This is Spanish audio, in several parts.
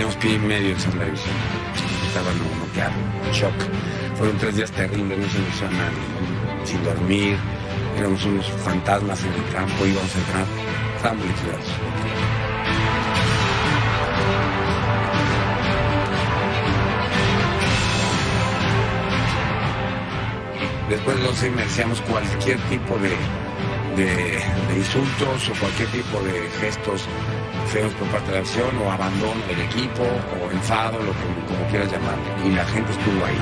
Teníamos pie y medio en segunda división. Estaba no, noqueado, shock. Fueron tres días terribles, no se ilusionan, sin dormir. Éramos unos fantasmas en el campo, íbamos a entrar. Estábamos liquidados. Después de 11 merecíamos cualquier tipo de insultos o cualquier tipo de gestos feos por parte de la acción o abandono del equipo o enfado, lo que, como quieras llamarlo. Y la gente estuvo ahí.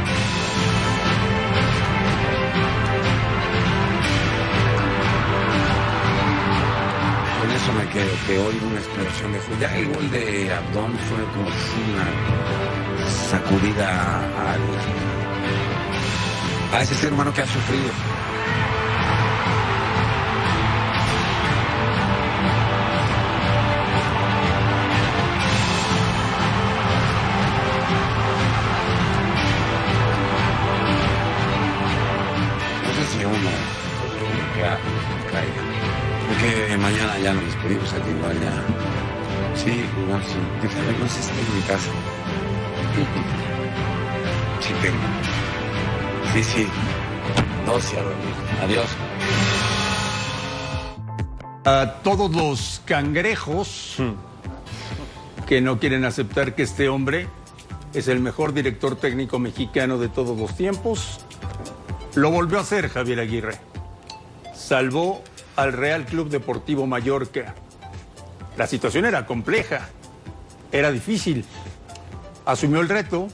Con eso me quedo, que hoy una explosión de furia. El gol de Abdón fue como una sacudida a ese ser humano que ha sufrido. Porque mañana ya nos despedimos aquí igual ya. Sí, no déjame, no sé si en mi casa. Sí tengo. Sí, sí. Y a dormir. Adiós. A todos los cangrejos que no quieren aceptar que este hombre es el mejor director técnico mexicano de todos los tiempos, lo volvió a hacer Javier Aguirre. Salvó al Real Club Deportivo Mallorca. La situación era compleja, era difícil. Asumió el reto.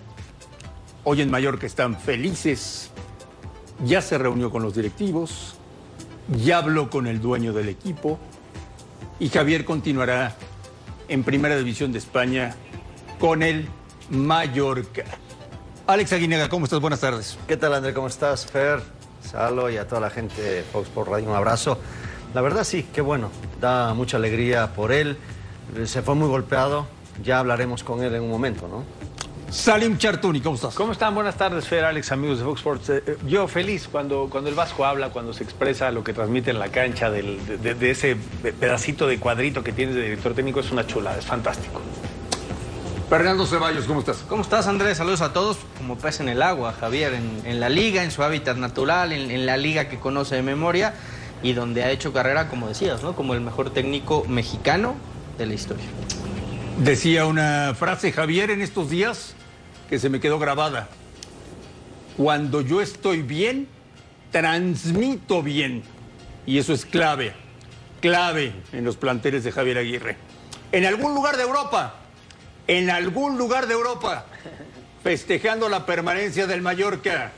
Hoy en Mallorca están felices. Ya se reunió con los directivos. Ya habló con el dueño del equipo. Y Javier continuará en Primera División de España con el Mallorca. Alex Aguinega, ¿cómo estás? Buenas tardes. ¿Qué tal, André? ¿Cómo estás? Fer, Salo y a toda la gente de Fox Sports Radio, un abrazo. La verdad sí, qué bueno. Da mucha alegría por él. Se fue muy golpeado. Ya hablaremos con él en un momento, ¿no? Salim Chartuni, ¿cómo estás? ¿Cómo están? Buenas tardes, Fer, Alex, amigos de Fox Sports. Eh, eh, yo feliz cuando, cuando el Vasco habla, cuando se expresa lo que transmite en la cancha, del- de, de- de ese pedacito de cuadrito que tienes de director técnico, es una chulada, es fantástico. Fernando Ceballos, ¿cómo estás? ¿Cómo estás, Andrés? Saludos a todos. Como pez en el agua, Javier, en, en la liga, en su hábitat natural, en, en la liga que conoce de memoria y donde ha hecho carrera, como decías, ¿no? Como el mejor técnico mexicano de la historia. Decía una frase Javier en estos días que se me quedó grabada. Cuando yo estoy bien, transmito bien. Y eso es clave, clave en los planteles de Javier Aguirre. En algún lugar de Europa, en algún lugar de Europa, festejando la permanencia del Mallorca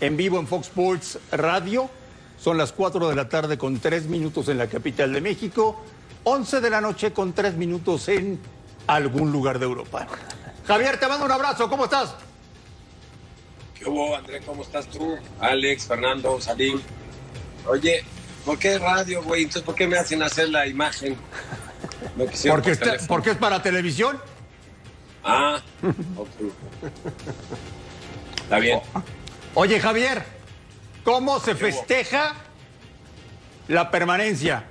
en vivo en Fox Sports Radio. Son las 4 de la tarde con 3 minutos en la capital de México, 11 de la noche con 3 minutos en algún lugar de Europa. Javier, te mando un abrazo, ¿cómo estás? ¿Qué hubo, André? ¿Cómo estás tú? Alex, Fernando, Salim. Oye, ¿por qué radio, güey? Entonces, ¿por qué me hacen hacer la imagen? Quisieron Porque, por está- porque es para televisión. Ah, ok. Está bien. Oye, Javier, ¿cómo se festeja la permanencia?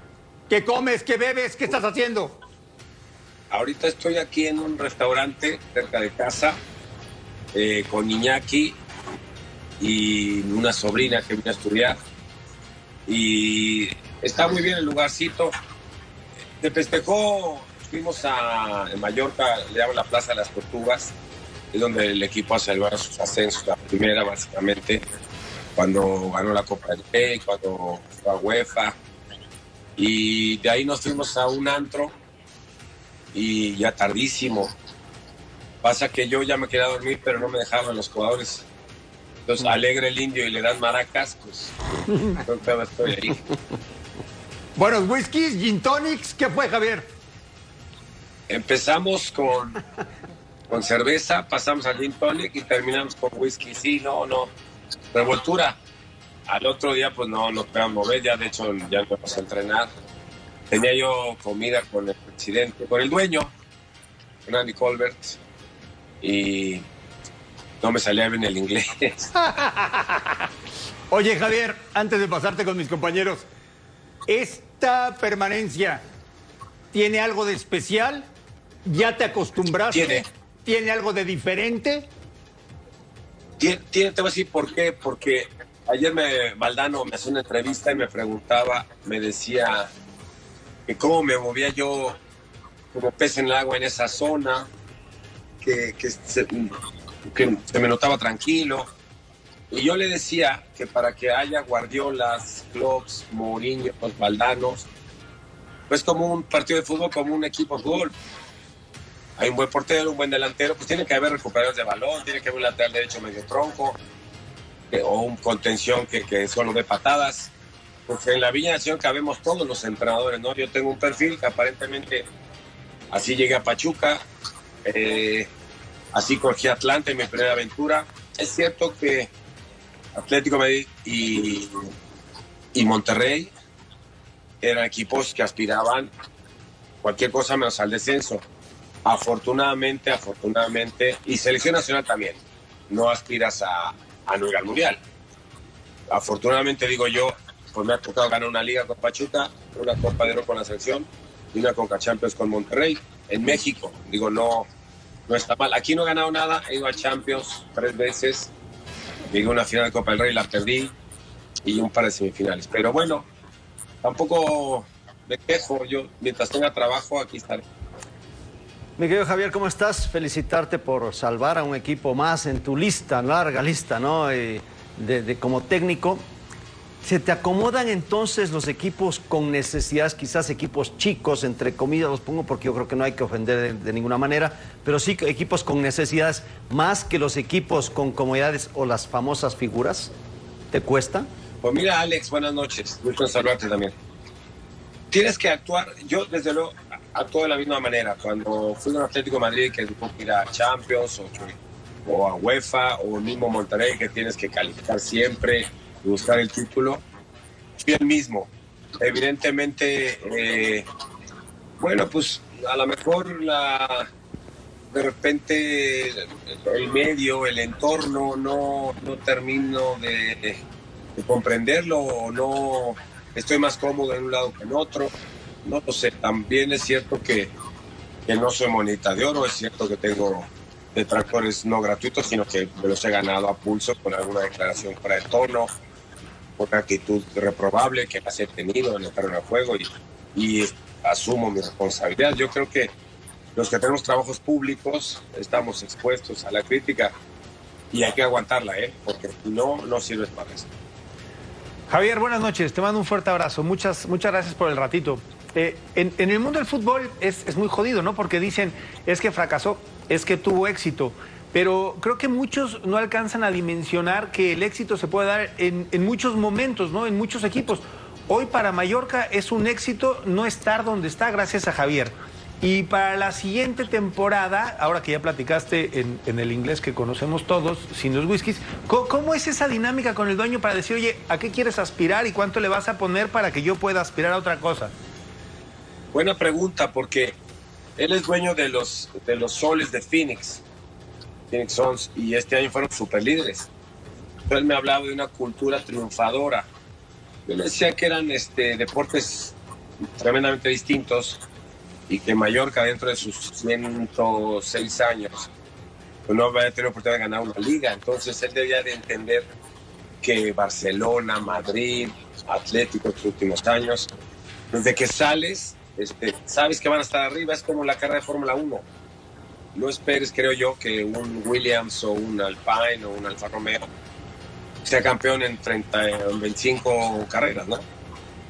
¿Qué comes? ¿Qué bebes? ¿Qué estás haciendo? Ahorita estoy aquí en un restaurante cerca de casa eh, con Iñaki y una sobrina que vino a estudiar. Y está muy bien el lugarcito. De festejó, fuimos a en Mallorca, le llaman la Plaza de las Tortugas, es donde el equipo hace sus ascensos, la primera básicamente, cuando ganó la Copa del Rey, cuando fue a UEFA. Y de ahí nos fuimos a un antro y ya tardísimo. Pasa que yo ya me quería dormir, pero no me dejaban los jugadores. Entonces, alegre el indio y le dan maracas, pues estoy ahí. Buenos whiskies, gin tonics, ¿qué fue, Javier? Empezamos con, con cerveza, pasamos al gin tonic y terminamos con whisky. Sí, no, no. Revoltura. Al otro día, pues no nos podíamos mover, ya de hecho ya no vamos a entrenar. Tenía yo comida con el presidente, con el dueño, con Andy Colbert, y no me salía bien el inglés. Oye, Javier, antes de pasarte con mis compañeros, ¿esta permanencia tiene algo de especial? ¿Ya te acostumbraste? Tiene. ¿Tiene algo de diferente? Tiene, te voy a decir por qué, porque ayer me, Valdano me hacía una entrevista y me preguntaba, me decía que cómo me movía yo como pez en el agua en esa zona, que, que se, que se me notaba tranquilo. Y yo le decía que para que haya Guardiolas, Klopp, Mourinho, Valdanos, pues como un partido de fútbol, como un equipo de fútbol. Hay un buen portero, un buen delantero, pues tiene que haber recuperadores de balón, tiene que haber un lateral derecho medio tronco, o un contención que, solo dé patadas. Porque en la Villa Nación cabemos todos los entrenadores, ¿no? Yo tengo un perfil que aparentemente así llegué a Pachuca, eh, así cogí Atlanta en mi primera aventura. Es cierto que Atlético Madrid y, y Monterrey eran equipos que aspiraban cualquier cosa menos al descenso. Afortunadamente, afortunadamente, y selección nacional también, no aspiras a, a no ir al mundial. Afortunadamente, digo yo, pues me ha tocado ganar una liga con Pachuca, una Copa de Oro con la selección y una Conca Champions con Monterrey en México. Digo, no, no está mal. Aquí no he ganado nada, he ido a Champions tres veces, llegué a una final de Copa del Rey, la perdí y un par de semifinales. Pero bueno, tampoco me quejo, yo mientras tenga trabajo aquí estaré. Mi querido Javier, ¿cómo estás? Felicitarte por salvar a un equipo más en tu lista, larga lista, ¿no? Y como técnico. ¿Se te acomodan entonces los equipos con necesidades, quizás equipos chicos, entre comillas los pongo porque yo creo que no hay que ofender de, ninguna manera, pero sí equipos con necesidades más que los equipos con comodidades o las famosas figuras? ¿Te cuesta? Pues mira, Alex, buenas noches. Gusto saludarte también. Tienes que actuar, yo desde luego actúo de la misma manera. Cuando fui con Atlético Madrid, que tuvo que ir a Champions o, a UEFA o mismo Monterrey, que tienes que calificar siempre y buscar el título, fui el mismo. Evidentemente, eh, bueno, pues a lo mejor la, de repente el medio, el entorno, no, no termino de, de comprenderlo o no estoy más cómodo en un lado que en otro. No lo sé, también es cierto que, que no soy monita de oro, es cierto que tengo detractores no gratuitos, sino que me los he ganado a pulso con alguna declaración fuera de tono, una actitud reprobable que las he tenido en el terreno de juego y, asumo mi responsabilidad. Yo creo que los que tenemos trabajos públicos estamos expuestos a la crítica y hay que aguantarla, ¿eh? porque no, no sirves para eso. Javier, buenas noches. Te mando un fuerte abrazo. Muchas, muchas gracias por el ratito. Eh, en, el mundo del fútbol es, muy jodido, ¿no? Porque dicen, es que fracasó, es que tuvo éxito. Pero creo que muchos no alcanzan a dimensionar que el éxito se puede dar en, muchos momentos, ¿no? En muchos equipos. Hoy para Mallorca es un éxito no estar donde está gracias a Javier. Y para la siguiente temporada, ahora que ya platicaste en, en el inglés que conocemos todos, sin los whiskies, ¿cómo, cómo es esa dinámica con el dueño para decir, oye, ¿a qué quieres aspirar y cuánto le vas a poner para que yo pueda aspirar a otra cosa? Buena pregunta, porque él es dueño de los, de los soles de Phoenix, Phoenix Suns, y este año fueron super líderes. Él me hablaba de una cultura triunfadora. Yo le decía que eran este, deportes tremendamente distintos y que Mallorca, dentro de sus 106 años, pues no había tenido oportunidad de ganar una liga. Entonces él debía de entender que Barcelona, Madrid, Atlético estos últimos años, desde que sales, este, sabes que van a estar arriba, es como la carrera de Fórmula 1. No esperes, creo yo, que un Williams o un Alpine o un Alfa Romeo sea campeón en, 30, en 25 carreras, ¿no?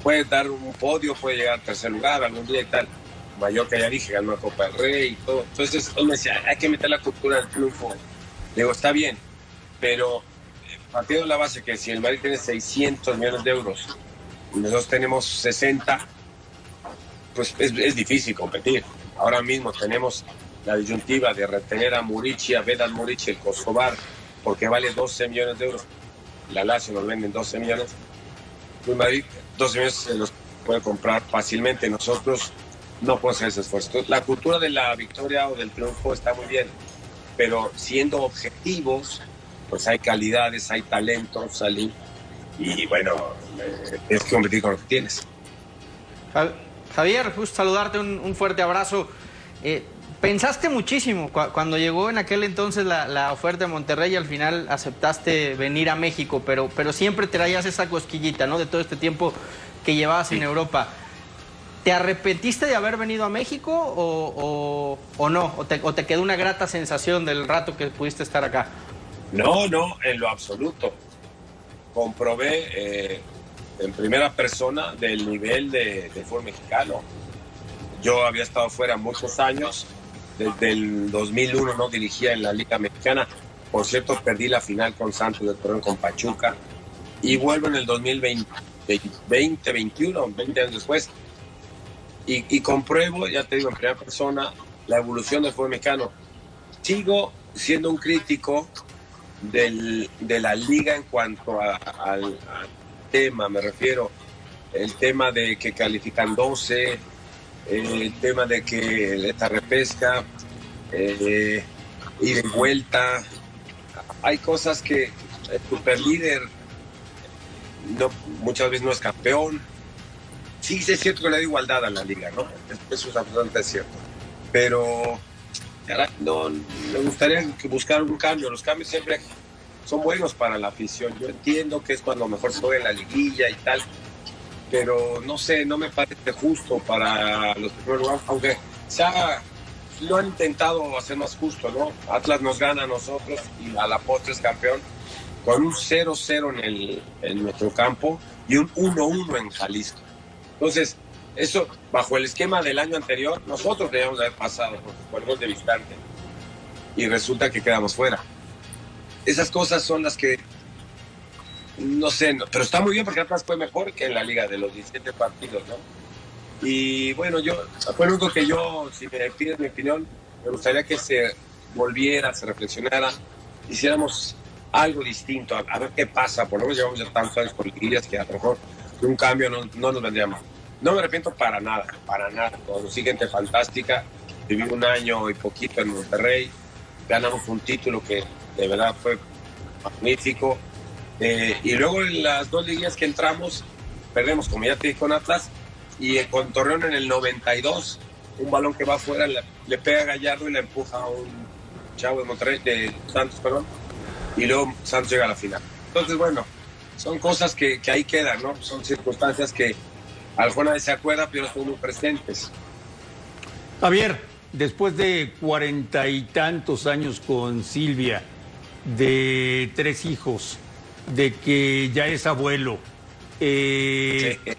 puede dar un podio, puede llegar al tercer lugar algún día y tal. Mallorca ya dije, ganó la Copa del Rey y todo. Entonces me decía, hay que meter la cultura del triunfo. Le digo, está bien, pero eh, partiendo de la base que si el Madrid tiene 600 millones de euros y nosotros tenemos 60, pues es, es difícil competir. Ahora mismo tenemos la disyuntiva de retener a Murici, a Vedat Murici, el Kosovar, porque vale 12 millones de euros. La Lazio nos venden 12 millones. El Madrid 12 millones se los puede comprar fácilmente. Nosotros no podemos hacer ese esfuerzo. La cultura de la victoria o del triunfo está muy bien, pero siendo objetivos, pues hay calidades, hay talentos, salí y bueno, eh, tienes que competir con lo que tienes. Javier, justo saludarte, un, un fuerte abrazo. Eh, pensaste muchísimo cu- cuando llegó en aquel entonces la, la oferta de Monterrey y al final aceptaste venir a México, pero, pero siempre traías esa cosquillita, ¿no? De todo este tiempo que llevabas en Europa. ¿Te arrepentiste de haber venido a México o, o- o no? ¿O te, ¿O te quedó una grata sensación del rato que pudiste estar acá? No, no, en lo absoluto. Comprobé eh, en primera persona del nivel de, de fútbol mexicano. Yo había estado fuera muchos años, desde el 2001 no dirigía en la Liga Mexicana. Por cierto, perdí la final con Santos de Torreón con Pachuca y vuelvo en el 2020, 2021, 20 años después. Y, y compruebo, ya te digo, en primera persona, la evolución del fútbol mexicano. Sigo siendo un crítico del, de la liga en cuanto a- al, al tema, me refiero, el tema de que califican 12, eh, el tema de que esta repesca, eh, ir en vuelta, hay cosas que el superlíder no, muchas veces no es campeón. Sí, es cierto que le da igualdad a la liga, ¿no? Eso es absolutamente cierto. Pero no, me gustaría buscar un cambio. Los cambios siempre son buenos para la afición. Yo entiendo que es cuando mejor se juega la liguilla y tal, pero no sé, no me parece justo para los primeros aunque se ha- lo han intentado hacer más justo, ¿no? Atlas nos gana a nosotros y a la postre es campeón con un 0-0 en, el, en nuestro campo y un 1-1 en Jalisco. Entonces, eso, bajo el esquema del año anterior, nosotros debíamos haber pasado fue el gol de visitante y resulta que quedamos fuera. Esas cosas son las que, no sé, no- pero está muy bien porque Atlas fue mejor que en la liga de los 17 partidos, ¿no? Y bueno, yo, fue lo único que yo, si me pides mi opinión, me gustaría que se volviera, se reflexionara, hiciéramos algo distinto, a, ver qué pasa, por lo menos llevamos ya tantos años con liguillas que a lo mejor un cambio no, no nos vendría mal. No me arrepiento para nada, para nada. Conocí gente fantástica, viví un año y poquito en Monterrey, ganamos un título que de verdad fue magnífico. Eh, y luego en las dos liguillas que entramos, perdemos, como ya te dije, con Atlas, y eh, con Torreón en el 92, un balón que va afuera le, pega a Gallardo y le empuja a un chavo de Monterrey, de Santos, perdón, y luego Santos llega a la final. Entonces, bueno, son cosas que, ahí quedan, ¿no? Son circunstancias que a lo mejor nadie se acuerda, pero son muy presentes. Javier, después de cuarenta y tantos años con Silvia, de tres hijos, de que ya es abuelo, eh, Sí.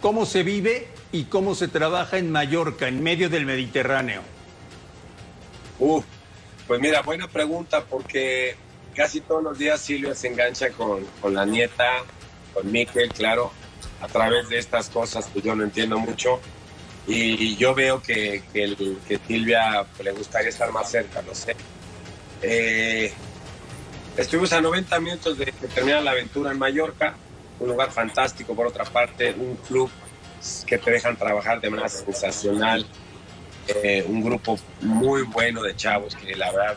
¿cómo se vive y cómo se trabaja en Mallorca, en medio del Mediterráneo? Uf, pues mira, buena pregunta porque casi todos los días Silvia se engancha con, con la nieta, con Miquel, claro, a través de estas cosas que yo no entiendo mucho. Y yo veo que, que, el- que Silvia le gustaría estar más cerca, no sé. Eh, estuvimos a 90 minutos de que termina la aventura en Mallorca, un lugar fantástico por otra parte, un club que te dejan trabajar de manera sensacional, eh, un grupo muy bueno de chavos que la verdad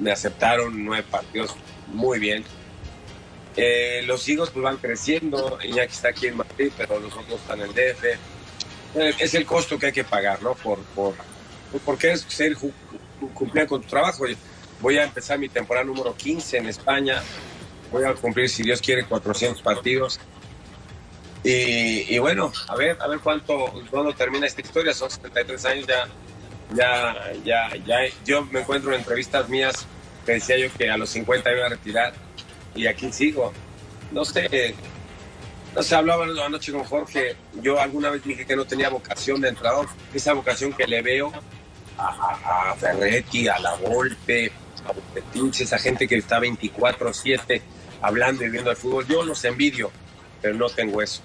me aceptaron nueve partidos muy bien. Eh, los hijos pues van creciendo, Iñaki está aquí en Madrid, pero los otros están en DF. Eh, es el costo que hay que pagar, ¿no? Por, por, porque es ser cumplir con tu trabajo. Voy a empezar mi temporada número 15 en España. Voy a cumplir, si Dios quiere, 400 partidos. Y, bueno, a ver, a ver cuánto, cuándo termina esta historia. Son 73 años ya, ya, ya, ya. Yo me encuentro en entrevistas mías que decía yo que a los 50 iba a retirar y aquí sigo. No sé, No sé, hablaba anoche con Jorge. Yo alguna vez dije que no tenía vocación de entrenador. Esa vocación que le veo a, a Ferretti, a La Volpe, a Petrucci, esa gente que está 24-7 hablando y viendo el fútbol. Yo los envidio, pero no tengo eso.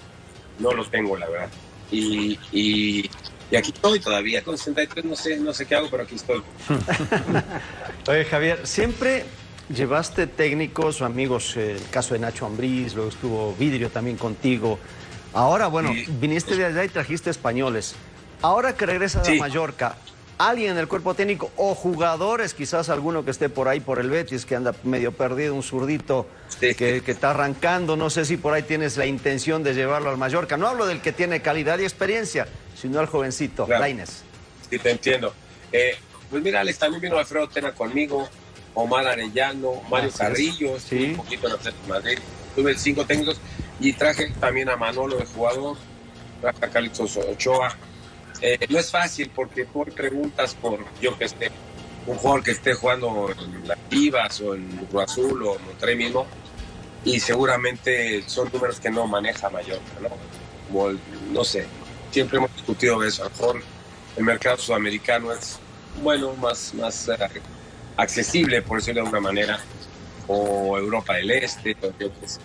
No lo tengo, la verdad. Y, y, y aquí estoy todavía, con 63, no sé, no sé qué hago, pero aquí estoy. Oye, Javier, siempre llevaste técnicos o amigos, el caso de Nacho Ambriz, luego estuvo Vidrio también contigo. Ahora, bueno, Sí. viniste de allá y trajiste españoles. Ahora que regresas Sí. a Mallorca, alguien en el cuerpo técnico o jugadores, quizás alguno que esté por ahí por el Betis, que anda medio perdido, un zurdito Sí. que, que está arrancando, no sé si por ahí tienes la intención de llevarlo al Mallorca. No hablo del que tiene calidad y experiencia, sino al jovencito, Claro. Lainez. Sí, te entiendo. Eh, pues mira, Alex, también vino Alfredo Tena conmigo, Omar Arellano, Mario. Carrillo, Sí. un poquito en Atlético Madrid. Tuve cinco técnicos y traje también a Manolo de jugador, traje a Carlitos Ochoa. Eh, no es fácil porque tú preguntas por, yo que esté, un jugador que esté jugando en las Chivas o en Cruz Azul o en Monterrey mismo, y seguramente son números que no maneja Mallorca, ¿no? No sé, siempre hemos discutido eso. A lo mejor el mercado sudamericano es, bueno, más, más eh, accesible, por decirlo de alguna manera, o Europa del Este, o yo qué sé.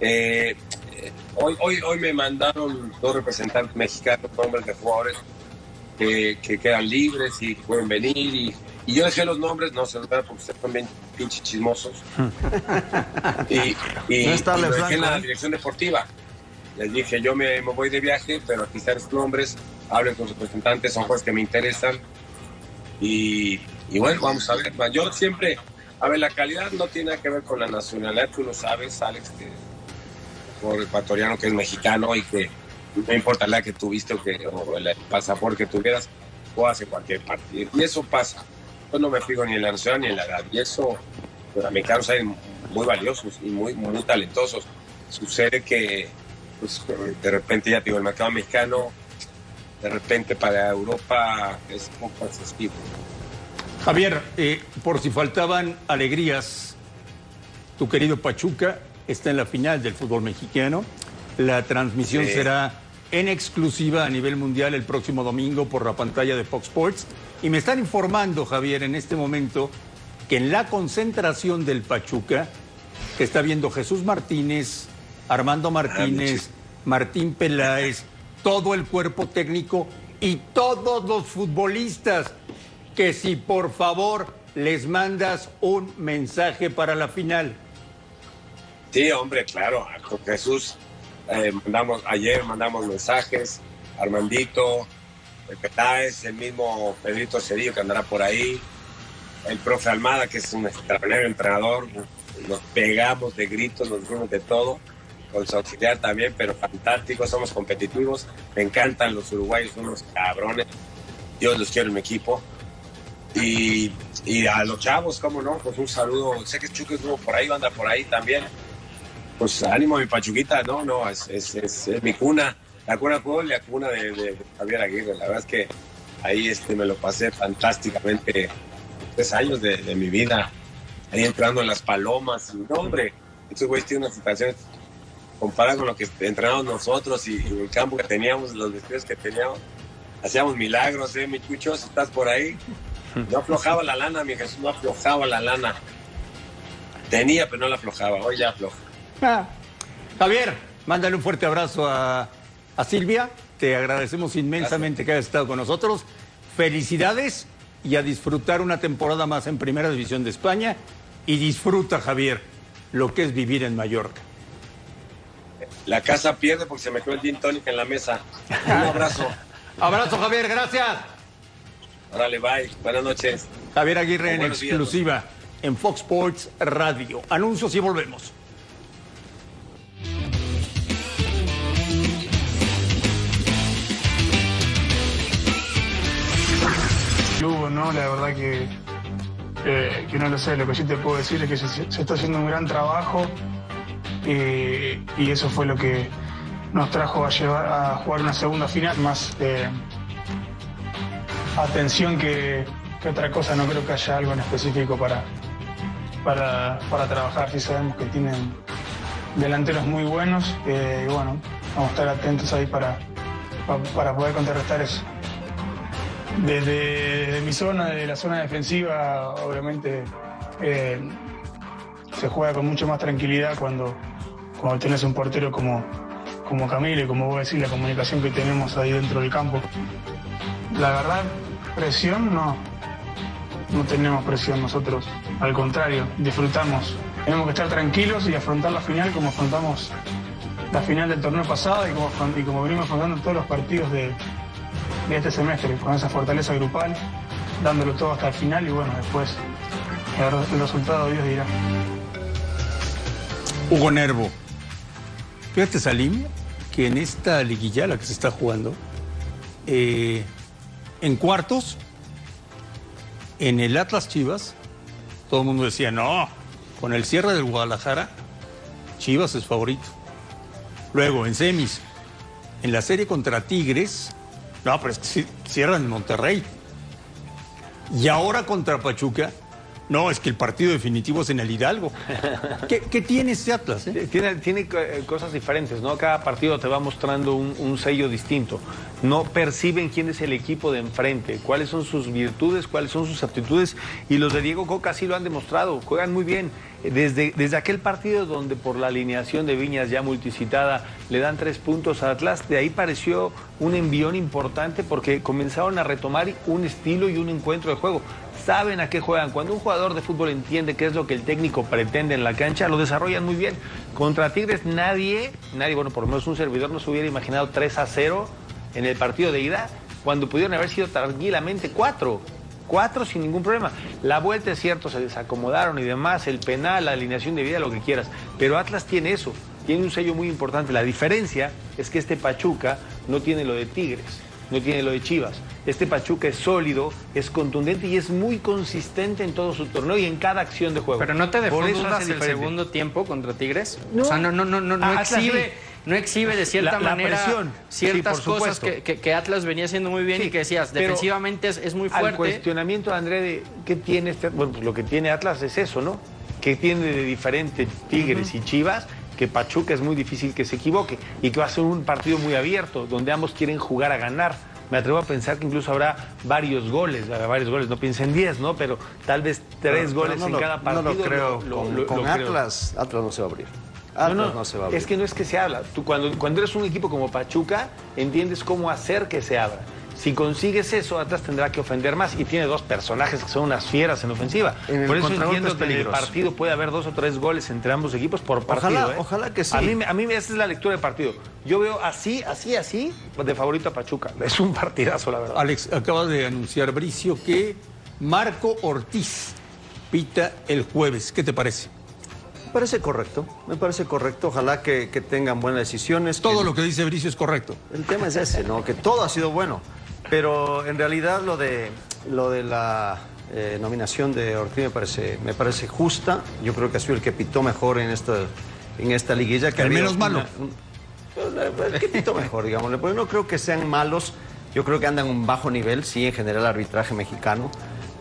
Eh, eh, hoy, hoy, hoy me mandaron dos representantes mexicanos, nombres de jugadores que, que quedan libres y pueden venir. Y, y yo dejé los nombres, no se los voy a porque ustedes son bien pinches chismosos. y y, No está y lo dejé en la dirección deportiva. Les dije, yo me, me voy de viaje, pero aquí están sus nombres, hablen con sus representantes, son cosas que me interesan. Y, y bueno, vamos a ver. Yo siempre, a ver, la calidad no tiene nada que ver con la nacionalidad, tú lo sabes, Alex, que por ecuatoriano que es mexicano y que no importa la que tuviste o, que, o el pasaporte que tuvieras, juegas en cualquier partido. Y eso pasa. Yo no me fijo ni en la nacionalidad ni en la edad. Y eso, los mexicanos hay muy valiosos y muy, muy talentosos. Sucede que, pues, de repente, ya digo, el mercado mexicano, de repente para Europa es poco accesible. Javier, eh, por si faltaban alegrías, tu querido Pachuca está en la final del fútbol mexicano. La transmisión Sí. será en exclusiva a nivel mundial el próximo domingo por la pantalla de Fox Sports. Y me están informando, Javier, en este momento, que en la concentración del Pachuca, que está viendo Jesús Martínez, Armando Martínez, Martín Peláez, todo el cuerpo técnico y todos los futbolistas, que si por favor les mandas un mensaje para la final. Sí, hombre, claro. Con Jesús eh, mandamos ayer mandamos mensajes, Armandito, el Petáez, el mismo Pedrito Cedillo que andará por ahí, el profe Almada, que es un extraordinario entrenador, nos pegamos de gritos, nos decimos de todo, con su auxiliar también, pero fantástico, somos competitivos, me encantan los uruguayos, son unos cabrones, yo los quiero en mi equipo. Y, y a los chavos, cómo no, pues un saludo, sé que Chuque estuvo por ahí, anda por ahí también, pues ánimo mi Pachuquita, no, no, es, es, es, es mi cuna, la cuna de fútbol y la cuna de, Javier Aguirre, la verdad es que ahí este, me lo pasé fantásticamente, tres años de, de mi vida, ahí entrando en las palomas, y no hombre, estos güeyes tienen unas situaciones comparadas con lo que entrenamos nosotros y, y el campo que teníamos, los vestidos que teníamos, hacíamos milagros, eh, mi Chucho, si estás por ahí, no aflojaba la lana, mi Jesús, no aflojaba la lana. Tenía, pero no la aflojaba, hoy ya afloja. Ah. Javier, mándale un fuerte abrazo a, a Silvia. Te agradecemos inmensamente que hayas estado con nosotros. Felicidades y a disfrutar una temporada más en Primera División de España. Y disfruta, Javier, lo que es vivir en Mallorca. La casa pierde porque se me quedó el gin tonic en la mesa. Un abrazo. Abrazo, Javier, gracias. Órale, bye. Buenas noches. Javier Aguirre en días, exclusiva en Fox Sports Radio. Anuncios y volvemos. La verdad que, eh, que no lo sé. Lo que sí te puedo decir es que se, está haciendo un gran trabajo eh, y eso fue lo que nos trajo a, llevar, a jugar una segunda final. Más eh, atención que, otra cosa. No creo que haya algo en específico para, para, para trabajar. Sí sabemos que tienen delanteros muy buenos y bueno, vamos a estar atentos ahí para, pa- para poder contrarrestar eso. Desde, desde mi zona, de la zona defensiva, obviamente eh, se juega con mucho más tranquilidad cuando, cuando tenés un portero como, como Camilo y como vos decís, la comunicación que tenemos ahí dentro del campo. La verdad, presión no, no tenemos presión nosotros, al contrario, disfrutamos. Tenemos que estar tranquilos y afrontar la final como afrontamos la final del torneo pasado y como, y como venimos afrontando todos los partidos de, de este semestre, con esa fortaleza grupal, dándolo todo hasta el final y bueno, después el, resultado Dios dirá. Hugo Nervo. Fíjate, Salim, que en esta liguilla, la que se está jugando, eh, en cuartos, en el Atlas Chivas, todo el mundo decía, no, con el cierre del Guadalajara, Chivas es favorito. Luego, en semis, en la serie contra Tigres, no, pero es que cierran en Monterrey. Y ahora contra Pachuca, no, es que el partido definitivo es en el Hidalgo. ¿Qué, qué tiene este Atlas? eh? Tiene, tiene eh, cosas diferentes, ¿no? Cada partido te va mostrando un, un sello distinto. No perciben quién es el equipo de enfrente, cuáles son sus virtudes, cuáles son sus aptitudes. Y los de Diego Coca sí lo han demostrado, juegan muy bien. Desde, desde aquel partido donde por la alineación de Viñas ya multicitada le dan tres puntos a Atlas, de ahí pareció un envión importante porque comenzaron a retomar un estilo y un encuentro de juego saben a qué juegan. Cuando un jugador de fútbol entiende qué es lo que el técnico pretende en la cancha, lo desarrollan muy bien. Contra Tigres nadie, nadie, bueno, por lo menos un servidor no se hubiera imaginado 3 a 0 en el partido de ida, cuando pudieron haber sido tranquilamente 4. 4 sin ningún problema. La vuelta es cierto, se desacomodaron y demás, el penal, la alineación de vida, lo que quieras. Pero Atlas tiene eso, tiene un sello muy importante. La diferencia es que este Pachuca no tiene lo de Tigres, no tiene lo de Chivas. Este Pachuca es sólido, es contundente y es muy consistente en todo su torneo y en cada acción de juego. Pero no te dejó dudas hace el diferente. segundo tiempo contra Tigres. No. O sea, no, no, no, no, no Ah, exhibe, no exhibe de cierta La- la manera presión. ciertas Sí, cosas que, que- que Atlas venía haciendo muy bien Sí, y que decías, defensivamente es, es muy Al fuerte. cuestionamiento, André, de qué tiene este. Bueno, pues lo que tiene Atlas es eso, ¿no? Que tiene de diferente Tigres y Chivas, que Pachuca es muy difícil que se equivoque y que va a ser un partido muy abierto, donde ambos quieren jugar a ganar. Me atrevo a pensar que incluso habrá varios goles, habrá varios goles, no piensen 10, ¿no? Pero tal vez tres goles no en cada partido. No lo creo. lo- con lo- con lo creo. Atlas, Atlas no se va a abrir. No, Atlas no, no, se va a abrir. Es que no es que se habla. Tú cuando, cuando eres un equipo como Pachuca, entiendes cómo hacer que se abra. Si consigues eso, Atlas tendrá que ofender más y tiene dos personajes que son unas fieras en ofensiva. En por eso entiendo que en el partido puede haber dos o tres goles entre ambos equipos por partido. Ojalá- ¿eh? ojalá que sí. A mí, me- a mí esa es la lectura del partido. Yo veo así, así, así, de favorito a Pachuca. Es un partidazo, la verdad. Alex, acaba de anunciar Bricio que Marco Ortiz pita el jueves. ¿Qué te parece? Me parece correcto, me parece correcto. Ojalá que, que tengan buenas decisiones. Todo que- lo que dice Bricio es correcto. El tema es ese, ¿no? Que todo ha sido bueno. Pero en realidad lo de, lo de la eh, nominación de Ortiz me parece, me parece justa. Yo creo que ha sido el que pitó mejor en esta, en esta liguilla. Que El menos malo. un- el que pitó mejor, digámosle. Porque no creo que sean malos. Yo creo que andan a un bajo nivel, sí, en general, el arbitraje mexicano.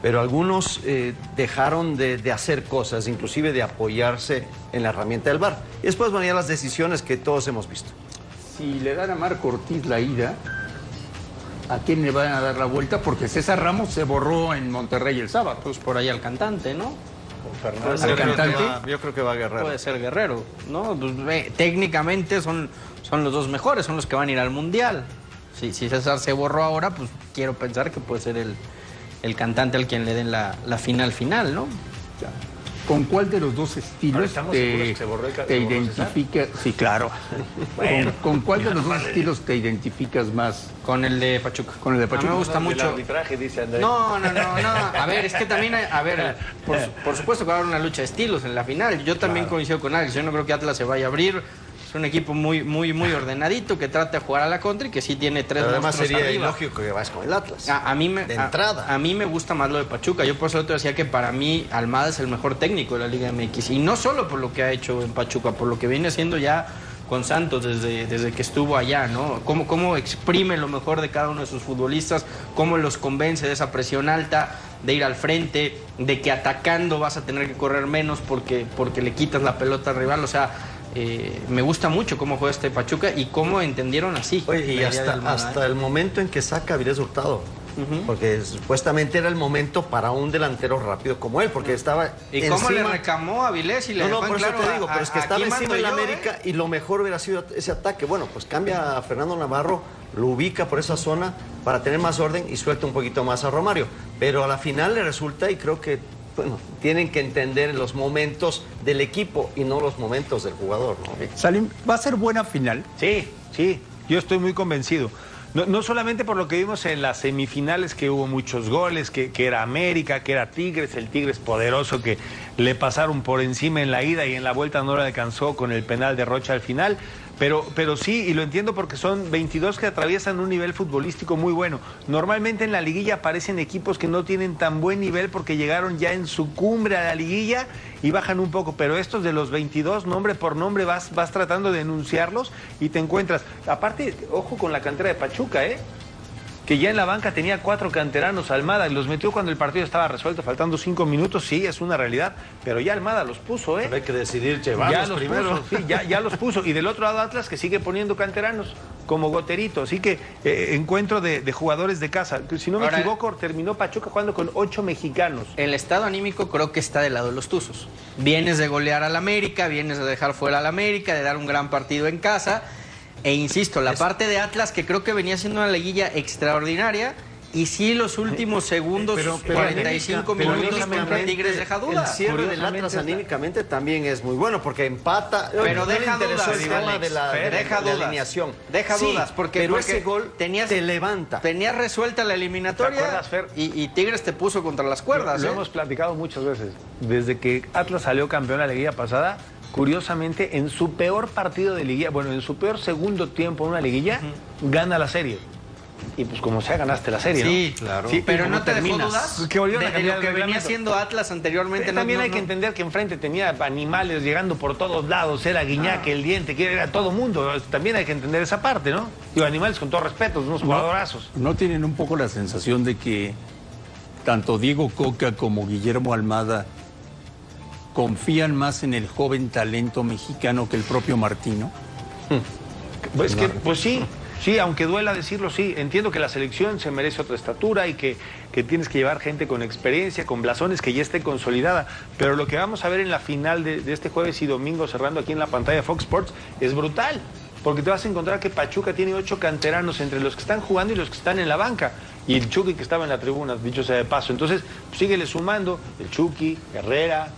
Pero algunos eh, dejaron de, de hacer cosas, inclusive de apoyarse en la herramienta del VAR. Y después van a ir las decisiones que todos hemos visto. Si le dan a Marco Ortiz la ida, ¿a quién le van a dar la vuelta? Porque César Ramos se borró en Monterrey el sábado. Pues por ahí al cantante, ¿no? Al Yo creo, que cantante. va, yo creo que va a Guerrero. Puede ser Guerrero, ¿no? Pues, ve, técnicamente son, son los dos mejores, son los que van a ir al Mundial. Si, si César se borró ahora, pues quiero pensar que puede ser el, el cantante al quien le den la, la final final, ¿no? ¿Con cuál de los dos estilos ¿estamos seguros te, que se borró el ca- te se borró César? identifica? Sí, claro. ¿Con, con cuál de los dos estilos te identificas más? Con el de Pachuca. Con el de A mí Pachuca. me gusta El mucho. arbitraje, dice André. No, no, no, no. A ver, es que también, hay- a ver, por supuesto que va a haber una lucha de estilos en la final. Yo también coincido con Alex. Yo no creo que Atlas se vaya a abrir. Es un equipo muy, muy, muy ordenadito que trata de jugar a la contra y que sí tiene tres Pero además sería arriba. ilógico que vas con el Atlas. A, a mí me, De a- entrada. A, mí me gusta más lo de Pachuca. Yo por eso te decía que para mí Almada es el mejor técnico de la Liga MX. Y no solo por lo que ha hecho en Pachuca, por lo que viene haciendo ya con Santos desde, desde que estuvo allá, ¿no? Cómo, cómo exprime lo mejor de cada uno de sus futbolistas, cómo los convence de esa presión alta, de ir al frente, de que atacando vas a tener que correr menos porque, porque le quitas la pelota al rival. O sea, Eh, me gusta mucho cómo juega este Pachuca y cómo entendieron así. Oye, y hasta, del Almada, hasta ¿eh? el momento en que saca a Vilés Hurtado. Porque supuestamente era el momento para un delantero rápido como él, porque estaba ¿Y cómo le encima- recamó a Vilés y le No, no, por eso claro te a- digo, pero es que estaba encima yo, ¿eh? América y lo mejor hubiera sido ese ataque. Bueno, pues cambia a Fernando Navarro, lo ubica por esa zona para tener más orden y suelta un poquito más a Romario. Pero a la final le resulta y creo que, bueno, tienen que entender los momentos del equipo y no los momentos del jugador, ¿no? Salim, va a ser buena final. Sí, sí, yo estoy muy convencido. No, no solamente por lo que vimos en las semifinales, que hubo muchos goles, que, que era América, que era Tigres, el Tigres poderoso que le pasaron por encima en la ida y en la vuelta no le alcanzó con el penal de Rocha al final. Pero, pero sí, y lo entiendo porque son 22 que atraviesan un nivel futbolístico muy bueno. Normalmente en la liguilla aparecen equipos que no tienen tan buen nivel porque llegaron ya en su cumbre a la liguilla y bajan un poco. Pero estos de los 22, nombre por nombre, vas, vas tratando de enunciarlos y te encuentras. Aparte, ojo con la cantera de Pachuca, ¿eh? Que ya en la banca tenía cuatro canteranos Almada y los metió cuando el partido estaba resuelto, faltando cinco minutos, sí, es una realidad, pero ya Almada los puso, ¿eh? Pero hay que decidir Ya llevarlos los primero. puso, sí, ya, ya los puso. Y del otro lado Atlas que sigue poniendo canteranos como Goterito. Así que eh, encuentro de, de jugadores de casa. Si no me Ahora- equivoco, terminó Pachuca jugando con ocho mexicanos. El estado anímico creo que está del lado de los Tuzos. Vienes de golear al América, vienes de dejar fuera al América, de dar un gran partido en casa. E insisto, la parte de Atlas que creo que venía siendo una liguilla extraordinaria. Y sí, los últimos segundos, Pero- pero 45 anímica- pero minutos contra Tigres deja duda. El cierre del Curiosamente, Atlas anímicamente también es muy bueno porque empata. Pero no deja dudas, el tema Alex. de la, de la- deja de la dudas. alineación. Deja Sí, dudas, porque, pero porque ese gol tenías, te levanta. Tenías resuelta la eliminatoria ¿Te acuerdas, Fer? y, y Tigres te puso contra las cuerdas. Lo ¿eh? hemos platicado muchas veces. Desde que Atlas salió campeón la liguilla pasada, curiosamente, en su peor partido de liguilla, bueno, en su peor segundo tiempo en una liguilla, gana la serie. Y pues como sea, ganaste la serie, ¿no? Sí, claro. Sí, Pero ¿y no te dejó terminas? dudas Que volvieron de, a de cambiar lo que venía siendo Atlas anteriormente. no- También no- hay que no- entender que enfrente tenía animales llegando por todos lados, era Guiñac, el diente, que era todo mundo. También hay que entender esa parte, ¿no? Digo, animales con todo respeto, unos jugadorazos. ¿No tienen un poco la sensación de que tanto Diego Coca como Guillermo Almada confían más en el joven talento mexicano que el propio Martino? Pues, que, pues sí, sí, aunque duela decirlo, sí. Entiendo que la selección se merece otra estatura y que, que tienes que llevar gente con experiencia, con blasones, que ya esté consolidada. Pero lo que vamos a ver en la final de, este jueves y domingo, cerrando aquí en la pantalla Fox Sports, es brutal. Porque te vas a encontrar que Pachuca tiene ocho canteranos entre los que están jugando y los que están en la banca. Y el Chucky que estaba en la tribuna, dicho sea de paso. Entonces, síguele sumando el Chucky, Herrera,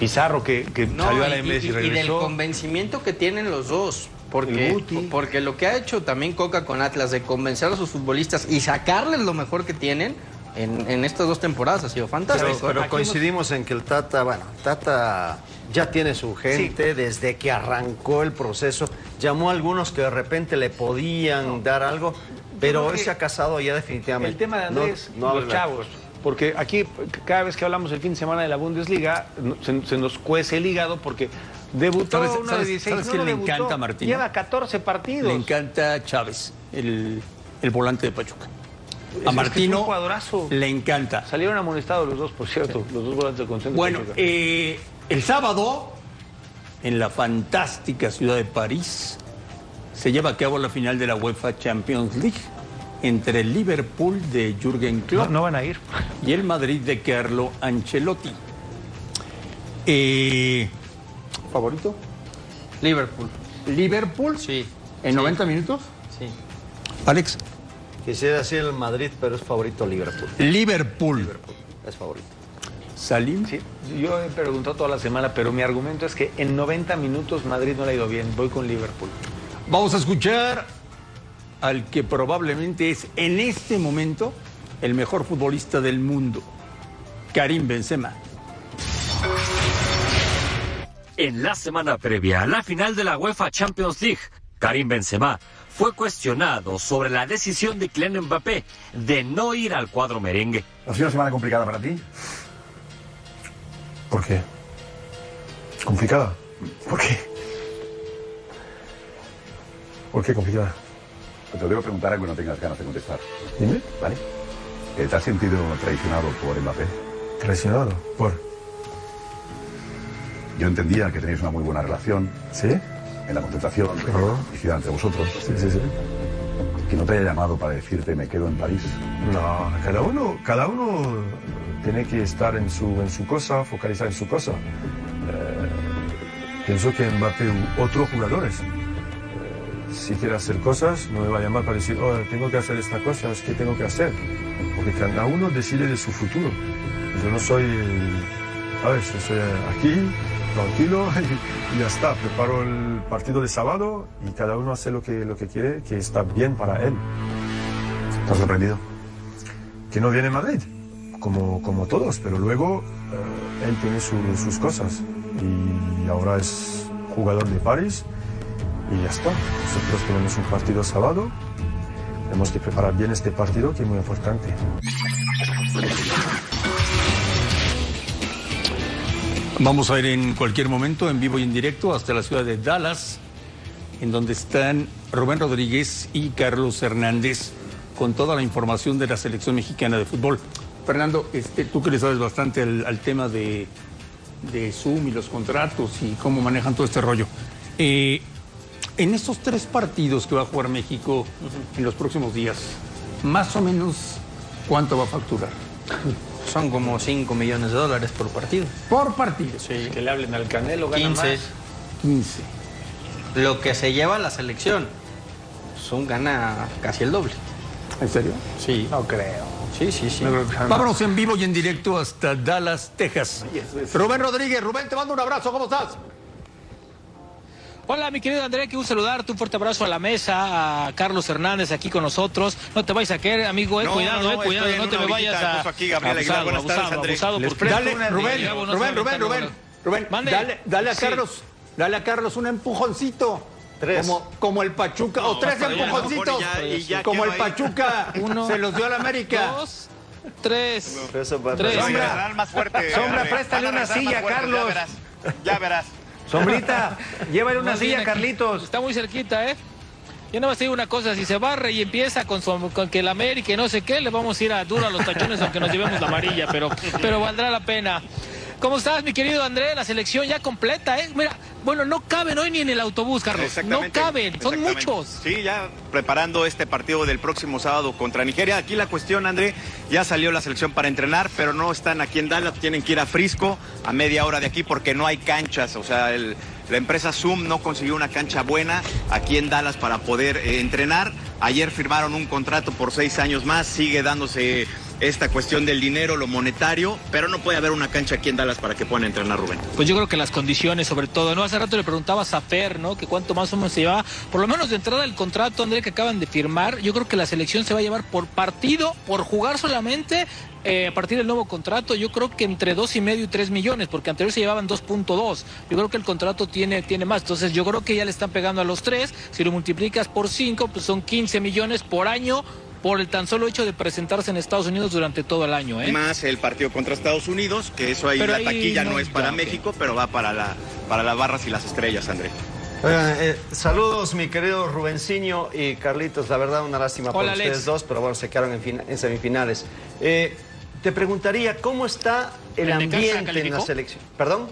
Pizarro que, que No, salió a la y- MLS y, y- y del regresó. convencimiento que tienen los dos. Porque, porque lo que ha hecho también Coca con Atlas de convencer a sus futbolistas y sacarles lo mejor que tienen en, en estas dos temporadas ha sido fantástico. Pero, coincidimos en que el Tata, bueno, Tata ya tiene su gente desde que arrancó el proceso. Llamó a algunos que de repente le podían dar algo, pero hoy se ha casado ya definitivamente. El tema de No- Andrés, no los habla. chavos. Porque aquí, cada vez que hablamos el fin de semana de la Bundesliga, se, se nos cuece el hígado porque debutó ¿Sabes- uno sabes- de 16. sabes no, quién no le debutó, encanta Martín? Lleva 14 partidos. Le encanta Chávez, el, el volante de Pachuca. A es Martino le encanta. Salieron amonestados los dos, por cierto, los dos volantes de concentración. Bueno, eh, el sábado, en la fantástica ciudad de París, se lleva a cabo la final de la UEFA Champions League entre el Liverpool de Jürgen no, Klopp no van a ir. y el Madrid de Carlo Ancelotti. Eh, ¿Favorito? Liverpool. Liverpool. Sí. ¿En Sí. 90 minutos? Sí. Alex. Quisiera decir el Madrid, pero es favorito Liverpool. Liverpool. Es favorito. Salim. Sí, yo he preguntado toda la semana, pero mi argumento es que en 90 minutos Madrid no le ha ido bien. Voy con Liverpool. Vamos a escuchar al que probablemente es en este momento el mejor futbolista del mundo, Karim Benzema. En la semana previa a la final de la UEFA Champions League, Karim Benzema fue cuestionado sobre la decisión de Kylian Mbappé de no ir al cuadro merengue. ¿Ha sido una semana complicada para ti? ¿Por qué? ¿Complicada? ¿Por qué? ¿Por qué complicada? Te debo preguntar algo que no tengas ganas de contestar. Dime. ¿Vale? Eh, ¿Te has sentido traicionado por Mbappé? Traicionado. ¿Por? Yo entendía que tenéis una muy buena relación. ¿Sí? En la concentración, felicidad entre vosotros. Sí, sí, sí. Que no te haya llamado para decirte me quedo en París. No, cada uno, cada uno tiene que estar en su, en su cosa, focalizar en su cosa. Eh, pienso que Mbappé u otros jugadores, si quiere hacer cosas, no me va a llamar para decir, oh, tengo que hacer esta cosa, es que tengo que hacer. Porque cada uno decide de su futuro. Yo no soy, ¿sabes? Yo soy aquí, tranquilo, y, y ya está. Preparo el partido de sábado y cada uno hace lo que, lo que quiere, que está bien para él. ¿Estás sorprendido? que no viene a Madrid, como, como todos, pero luego eh, él tiene su- sus cosas y ahora es jugador de París y ya está. Nosotros tenemos un partido sábado, tenemos que preparar bien este partido que es muy importante. Vamos a ir en cualquier momento, en vivo y en directo, hasta la ciudad de Dallas, en donde están Rubén Rodríguez y Carlos Hernández con toda la información de la selección mexicana de fútbol. Fernando, este, tú que le sabes bastante al, tema de, de Zoom y los contratos y cómo manejan todo este rollo. Eh, en estos tres partidos que va a jugar México en los próximos días, más o menos, ¿cuánto va a facturar? Son como 5 millones de dólares por partido. Por partido. Sí. Que le hablen al Canelo, gana 15. más. 15. Lo que se lleva la selección. Son gana casi el doble. ¿En serio? Sí. No creo. Sí, sí, sí. No Vámonos en vivo y en directo hasta Dallas, Texas. Rubén Rodríguez, Rubén, te mando un abrazo, ¿cómo estás? Hola, mi querido André, que un saludarte, un fuerte abrazo a la mesa, a Carlos Hernández aquí con nosotros. No te vayas a caer, amigo, eh, No, cuidado, no, eh, no, cuidado, estoy en no te me vayas a... aquí, Gabriel abusado, Buenas tardes, abusado, André. abusado, Les porque- Dale, Rubén, Rubén, no, Rubén, no, Rubén, no. Rubén, Mande. dale, dale a Sí. Carlos, dale a Carlos un empujoncito. Tres. Como, como el Pachuca, o tres empujoncitos, ya- y ya como el. Pachuca Uno, se los dio al América. Dos, tres. Tres. Sombra, más fuerte. Sombra, préstale una silla, Carlos. Ya verás. Sombrita, llévale una silla. Carlitos. Está muy cerquita, ¿eh? Yo nada más te digo una cosa, si se barre y empieza con, su- con que el América y no sé qué, le vamos a ir a duro a los tachones aunque nos llevemos la amarilla, pero, pero valdrá la pena. ¿Cómo estás, mi querido André? La selección ya completa, ¿eh? Mira, bueno, no caben hoy ni en el autobús, Carlos. No caben, son muchos. Sí, ya preparando este partido del próximo sábado contra Nigeria. Aquí la cuestión, André, ya salió la selección para entrenar, pero no están aquí en Dallas, tienen que ir a Frisco a media hora de aquí porque no hay canchas. O sea, el- la empresa Zoom no consiguió una cancha buena aquí en Dallas para poder eh, entrenar. Ayer firmaron un contrato por seis años más, sigue dándose esta cuestión del dinero, lo monetario, pero no puede haber una cancha aquí en Dallas para que puedan entrenar, Rubén. Pues yo creo que las condiciones, sobre todo, ¿no? Hace rato le preguntabas a Fer, ¿no? Que cuánto más o menos se llevaba, por lo menos de entrada el contrato, André, que acaban de firmar. Yo creo que la selección se va a llevar por partido, por jugar solamente. eh, a partir del nuevo contrato, yo creo que entre dos y medio y tres millones, porque anterior se llevaban 2.2. Yo creo que el contrato tiene, tiene más. Entonces, yo creo que ya le están pegando a los tres. Si lo multiplicas por cinco, pues son 15 millones por año por el tan solo hecho de presentarse en Estados Unidos durante todo el año, ¿eh? Más el partido contra Estados Unidos, que eso ahí Pero la ahí taquilla no, no- es para. México, pero va para, la, para las barras y las estrellas, André. Eh, saludos, mi querido Rubencinho y Carlitos. La verdad, una lástima por Hola, ustedes Alex. dos, pero bueno, se quedaron en, fin- en semifinales. Eh, te preguntaría, ¿cómo está el, ¿El Necaxa ambiente en la selección? ¿Perdón?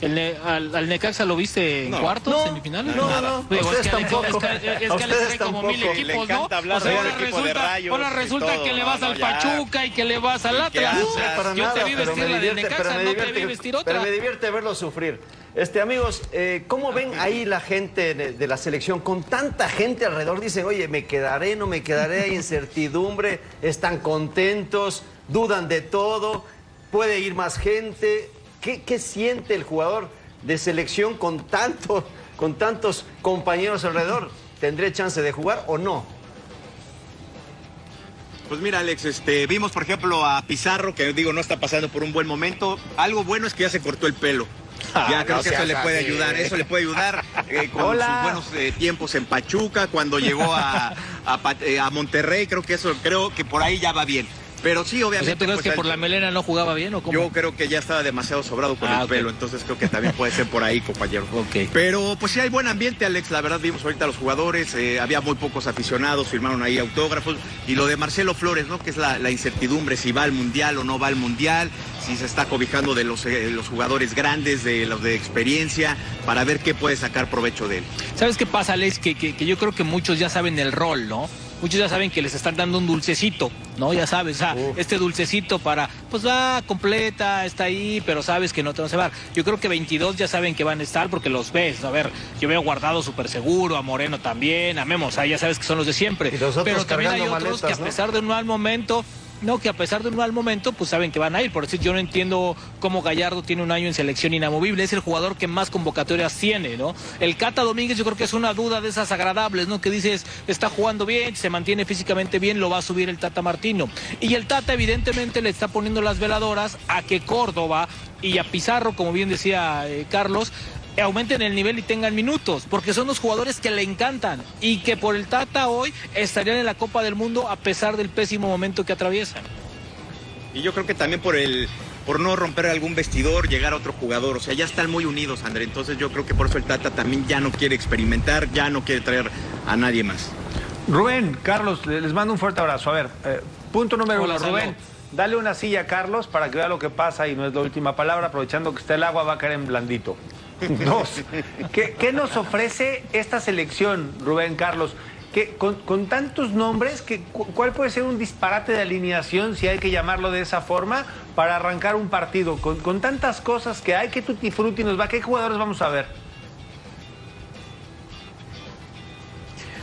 El al, al Necaxa lo viste en No. cuartos, No, semifinales? no, no, ustedes es que Alex- tampoco. Es que, trae como mil equipos, Le ¿no? o sea, ahora resulta, ahora que le vas no, al. Pachuca y que le vas al ¿Y qué Atlas. Yo te vi pero vestir me la de divierte, Necaxa, pero no te vi vestir pero otra. me divierte verlo sufrir. Este, amigos, eh, ¿cómo ven ahí la gente de, de la selección con tanta gente alrededor? Dicen, oye, me quedaré, no me quedaré, hay incertidumbre, están contentos, dudan de todo, puede ir más gente. ¿Qué, qué siente el jugador de selección con, tanto, con tantos compañeros alrededor? ¿Tendré chance de jugar o no? Pues mira, Alex, este, vimos, por ejemplo, a Pizarro, que digo, no está pasando por un buen momento. Algo bueno es que ya se cortó el pelo. Ya creo no que eso le puede así. ayudar, eso le puede ayudar eh, con Hola. sus buenos eh, tiempos en Pachuca, cuando llegó a, eh, a Monterrey, creo que eso, creo que por ahí ya va bien. Pero sí, O sea, obviamente. ¿tú crees pues, que por la melena no jugaba bien o cómo? Yo creo que ya estaba demasiado sobrado con Ah, el pelo, entonces creo que también puede ser por ahí, compañero. Ok. Pero pues sí hay buen ambiente, Alex. La verdad vimos ahorita a los jugadores, eh, había muy pocos aficionados, firmaron ahí autógrafos. Y lo de Marcelo Flores, ¿no? Que es la, la incertidumbre si va al mundial o no va al mundial, si se está cobijando de los, eh, los jugadores grandes, de los de experiencia, para ver qué puede sacar provecho de él. ¿Sabes qué pasa, Alex? Que, que- que yo creo que muchos ya saben el rol, ¿no? Muchos ya saben que les están dando un dulcecito, ¿no? Ya sabes, este dulcecito para, pues va completa, está ahí, pero sabes que no te vas a llevar. Yo creo que 22 ya saben que van a estar porque los ves. A ver, yo veo guardado súper seguro, a Moreno también, a Memo, o sea, ya sabes que son los de siempre. Y pero también hay otros que a pesar de un mal momento, no, que a pesar de un mal momento, pues saben que van a ir. Por decir, yo no entiendo cómo Gallardo tiene un año en selección inamovible. Es el jugador que más convocatorias tiene, ¿no? El Cata Domínguez, yo creo que es una duda de esas agradables, ¿no? Que dices, está jugando bien, se mantiene físicamente bien, lo va a subir el Tata Martino. Y el Tata, evidentemente, le está poniendo las veladoras a que Córdoba y a Pizarro, como bien decía eh, Carlos, aumenten el nivel y tengan minutos, porque son los jugadores que le encantan y que por el Tata hoy estarían en la Copa del Mundo a pesar del pésimo momento que atraviesan. Y yo creo que también por el por no romper algún vestidor, llegar a otro jugador. O sea, ya están muy unidos, André. Entonces yo creo que por eso el Tata también ya no quiere experimentar, ya no quiere traer a nadie más. Rubén, Carlos, le- les mando un fuerte abrazo. A ver, eh, punto número Hola, uno. Rubén. Dale una silla a Carlos para que vea lo que pasa y no es la última palabra. Aprovechando que está el agua, va a caer en blandito. Dos, ¿qué, qué nos ofrece esta selección, Rubén Carlos? Que con, tantos nombres, que, cu- ¿cuál puede ser un disparate de alineación, si hay que llamarlo de esa forma, para arrancar un partido? Con, con tantas cosas que hay, ¿qué tutti nos va? ¿Qué jugadores vamos a ver?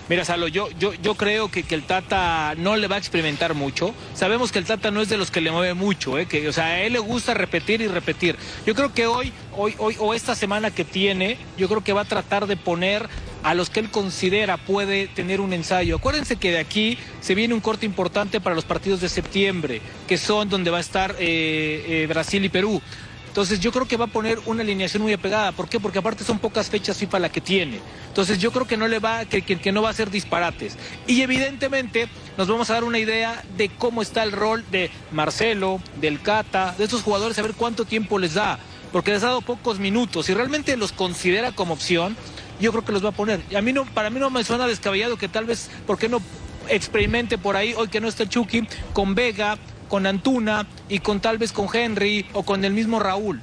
Mira, Salo, yo, yo, yo creo que, que el Tata no le va a experimentar mucho. Sabemos que el Tata no es de los que le mueve mucho, ¿eh? que, o sea, a él le gusta repetir y repetir. Yo creo que hoy, hoy, hoy, o esta semana que tiene, yo creo que va a tratar de poner a los que él considera puede tener un ensayo. Acuérdense que de aquí se viene un corte importante para los partidos de septiembre, que son donde va a estar eh, eh, Brasil y Perú. Entonces yo creo que va a poner una alineación muy apegada. ¿Por qué? Porque aparte son pocas fechas FIFA la que tiene. Entonces yo creo que no le va, que, que- no va a ser disparates. Y evidentemente nos vamos a dar una idea de cómo está el rol de Marcelo, del Cata, de estos jugadores, a ver cuánto tiempo les da. Porque les ha dado pocos minutos. Si realmente los considera como opción, yo creo que los va a poner. Y a mí no, para mí no me suena descabellado que tal vez, ¿por qué no experimente por ahí, hoy que no está Chucky, con Vega, con Antuna y con tal vez con Henry o con el mismo Raúl.